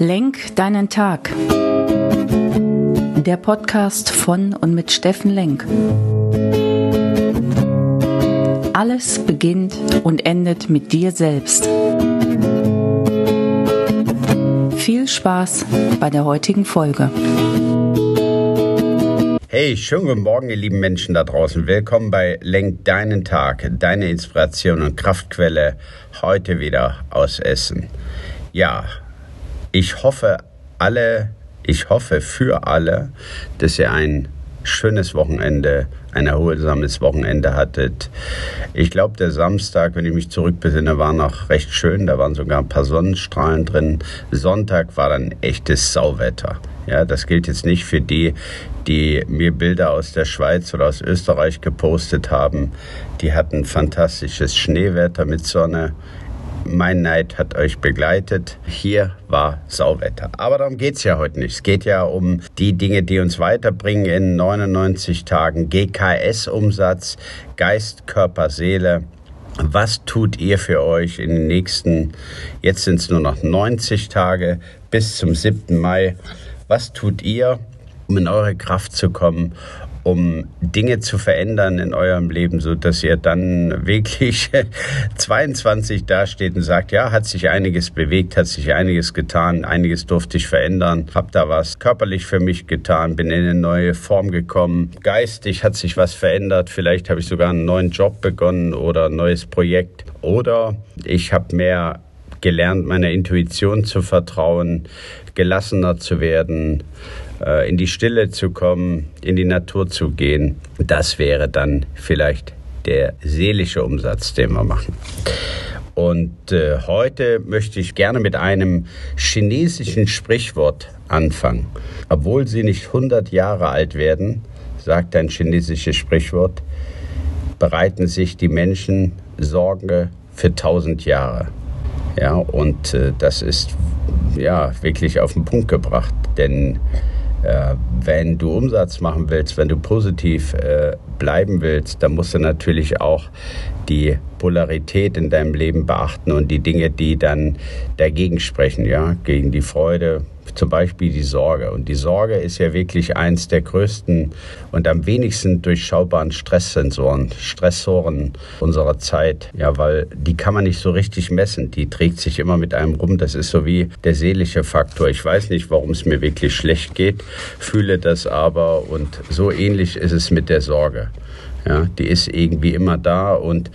Lenk deinen Tag. Der Podcast von und mit Steffen Lenk. Alles beginnt und endet mit dir selbst. Viel Spaß bei der heutigen Folge. Hey, schönen guten Morgen, ihr lieben Menschen da draußen. Willkommen bei Lenk deinen Tag, deine Inspiration und Kraftquelle heute wieder aus Essen. Ja, ich hoffe alle, ich hoffe für alle, dass ihr ein schönes Wochenende, ein erholsames Wochenende hattet. Ich glaube, der Samstag, wenn ich mich zurückbesinne, war noch recht schön. Da waren sogar ein paar Sonnenstrahlen drin. Sonntag war dann echtes Sauwetter. Ja, das gilt jetzt nicht für die, die mir Bilder aus der Schweiz oder aus Österreich gepostet haben. Die hatten fantastisches Schneewetter mit Sonne. Mein Neid hat euch begleitet. Hier war Sauwetter. Aber darum geht es ja heute nicht. Es geht ja um die Dinge, die uns weiterbringen in 99 Tagen. GKS-Umsatz, Geist, Körper, Seele. Was tut ihr für euch in den nächsten, jetzt sind es nur noch 90 Tage bis zum 7. Mai. Was tut ihr, um in eure Kraft zu kommen um Dinge zu verändern in eurem Leben, so dass ihr dann wirklich 22 dasteht und sagt, ja, hat sich einiges bewegt, hat sich einiges getan, einiges durfte ich verändern, hab da was körperlich für mich getan, bin in eine neue Form gekommen, geistig hat sich was verändert, vielleicht habe ich sogar einen neuen Job begonnen oder ein neues Projekt. Oder ich habe mehr gelernt, meiner Intuition zu vertrauen, gelassener zu werden, in die Stille zu kommen, in die Natur zu gehen. Das wäre dann vielleicht der seelische Umsatz, den wir machen. Und äh, heute möchte ich gerne mit einem chinesischen Sprichwort anfangen. Obwohl sie nicht 100 Jahre alt werden, sagt ein chinesisches Sprichwort, bereiten sich die Menschen Sorge für 1000 Jahre. Ja, und äh, das ist ja wirklich auf den Punkt gebracht, denn äh, wenn du Umsatz machen willst, wenn du positiv äh, bleiben willst, dann musst du natürlich auch die Polarität in deinem Leben beachten und die Dinge, die dann dagegen sprechen, ja, gegen die Freude, zum Beispiel die Sorge. Und die Sorge ist ja wirklich eins der größten und am wenigsten durchschaubaren Stresssensoren, Stressoren unserer Zeit. Ja, weil die kann man nicht so richtig messen. Die trägt sich immer mit einem rum. Das ist so wie der seelische Faktor. Ich weiß nicht, warum es mir wirklich schlecht geht, fühle das aber und so ähnlich ist es mit der Sorge. Ja, die ist irgendwie immer da und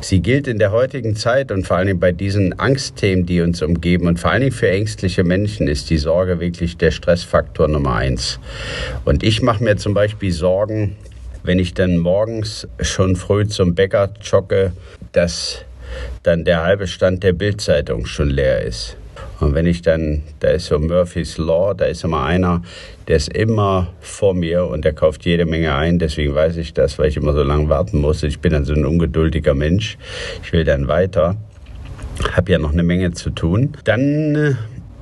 sie gilt in der heutigen Zeit und vor allem bei diesen Angstthemen, die uns umgeben und vor allem für ängstliche Menschen ist die Sorge wirklich der Stressfaktor Nummer eins. Und ich mache mir zum Beispiel Sorgen, wenn ich dann morgens schon früh zum Bäcker jogge, dass dann der halbe Stand der Bildzeitung schon leer ist. Und wenn ich dann, da ist so Murphy's Law, da ist immer einer, der ist immer vor mir und der kauft jede Menge ein. Deswegen weiß ich das, weil ich immer so lange warten muss. Ich bin dann so ein ungeduldiger Mensch. Ich will dann weiter. Hab ja noch eine Menge zu tun. Dann äh,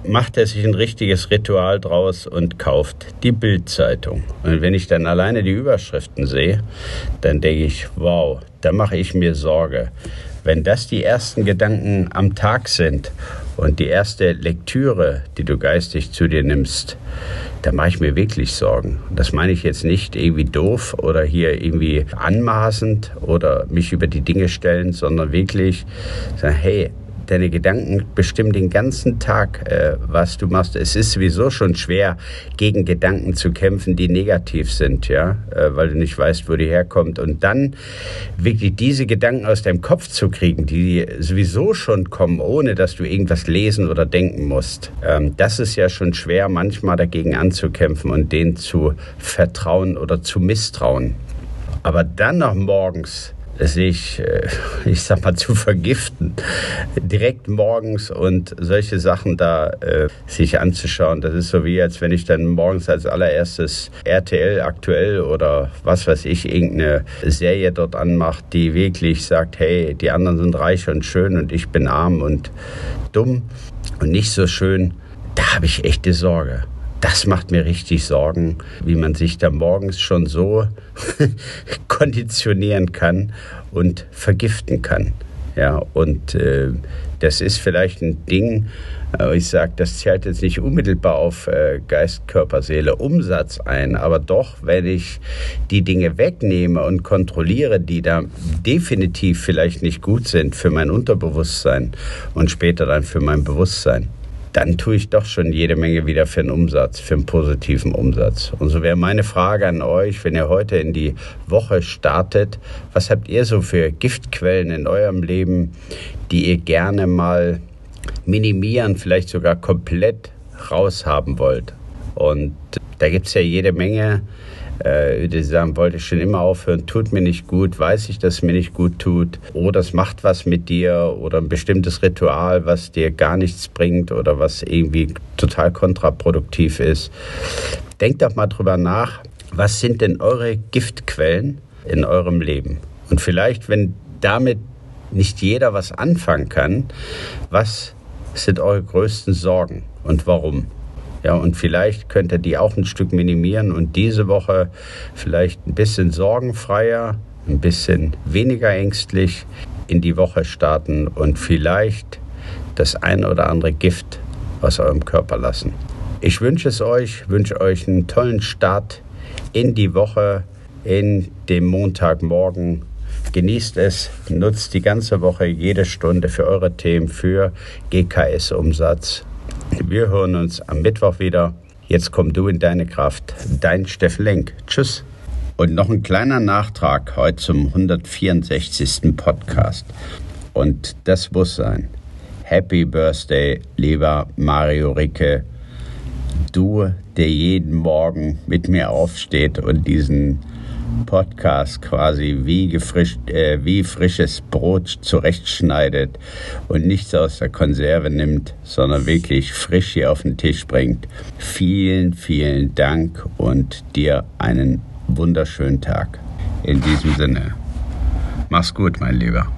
macht er sich ein richtiges Ritual draus und kauft die Bildzeitung. Und wenn ich dann alleine die Überschriften sehe, dann denke ich, wow, da mache ich mir Sorge. Wenn das die ersten Gedanken am Tag sind und die erste Lektüre, die du geistig zu dir nimmst, da mache ich mir wirklich Sorgen. Das meine ich jetzt nicht irgendwie doof oder hier irgendwie anmaßend oder mich über die Dinge stellen, sondern wirklich sagen, hey, deine Gedanken bestimmen den ganzen Tag, äh, was du machst. Es ist sowieso schon schwer, gegen Gedanken zu kämpfen, die negativ sind, ja, äh, weil du nicht weißt, wo die herkommt. Und dann wirklich diese Gedanken aus deinem Kopf zu kriegen, die sowieso schon kommen, ohne dass du irgendwas lesen oder denken musst. Ähm, das ist ja schon schwer, manchmal dagegen anzukämpfen und denen zu vertrauen oder zu misstrauen. Aber dann noch morgens sich, äh, ich sag mal, zu vergiften, direkt morgens und solche Sachen da äh, sich anzuschauen. Das ist so wie, als wenn ich dann morgens als allererstes RTL aktuell oder was weiß ich, irgendeine Serie dort anmacht, die wirklich sagt, hey, die anderen sind reich und schön und ich bin arm und dumm und nicht so schön. Da habe ich echte Sorge das macht mir richtig Sorgen, wie man sich da morgens schon so konditionieren kann und vergiften kann. Ja, und äh, das ist vielleicht ein Ding, äh, ich sage, das zählt jetzt nicht unmittelbar auf äh, Geist, Körper, Seele, Umsatz ein, aber doch, wenn ich die Dinge wegnehme und kontrolliere, die da definitiv vielleicht nicht gut sind für mein Unterbewusstsein und später dann für mein Bewusstsein, dann tue ich doch schon jede Menge wieder für einen Umsatz, für einen positiven Umsatz. Und so wäre meine Frage an euch, wenn ihr heute in die Woche startet, was habt ihr so für Giftquellen in eurem Leben, die ihr gerne mal minimieren, vielleicht sogar komplett raushaben wollt? Und da gibt es ja jede Menge äh, die sagen, wollte ich schon immer aufhören, tut mir nicht gut, weiß ich, dass es mir nicht gut tut, oder es macht was mit dir oder ein bestimmtes Ritual, was dir gar nichts bringt oder was irgendwie total kontraproduktiv ist. Denkt doch mal drüber nach, was sind denn eure Giftquellen in eurem Leben? Und vielleicht, wenn damit nicht jeder was anfangen kann, was sind eure größten Sorgen und warum? Ja, und vielleicht könnt ihr die auch ein Stück minimieren und diese Woche vielleicht ein bisschen sorgenfreier, ein bisschen weniger ängstlich in die Woche starten und vielleicht das ein oder andere Gift aus eurem Körper lassen. Ich wünsche es euch, wünsche euch einen tollen Start in die Woche, in dem Montagmorgen. Genießt es, nutzt die ganze Woche jede Stunde für eure Themen, für GKS-Umsatz wir hören uns am Mittwoch wieder. Jetzt komm du in deine Kraft. Dein Steffen Lenk. Tschüss. Und noch ein kleiner Nachtrag heute zum 164. Podcast. Und das muss sein. Happy Birthday, lieber Mario Ricke. Du, der jeden Morgen mit mir aufsteht und diesen Podcast quasi wie, gefrischt, äh, wie frisches Brot zurechtschneidet und nichts aus der Konserve nimmt, sondern wirklich frisch hier auf den Tisch bringt. Vielen, vielen Dank und dir einen wunderschönen Tag. In diesem Sinne, mach's gut, mein Lieber.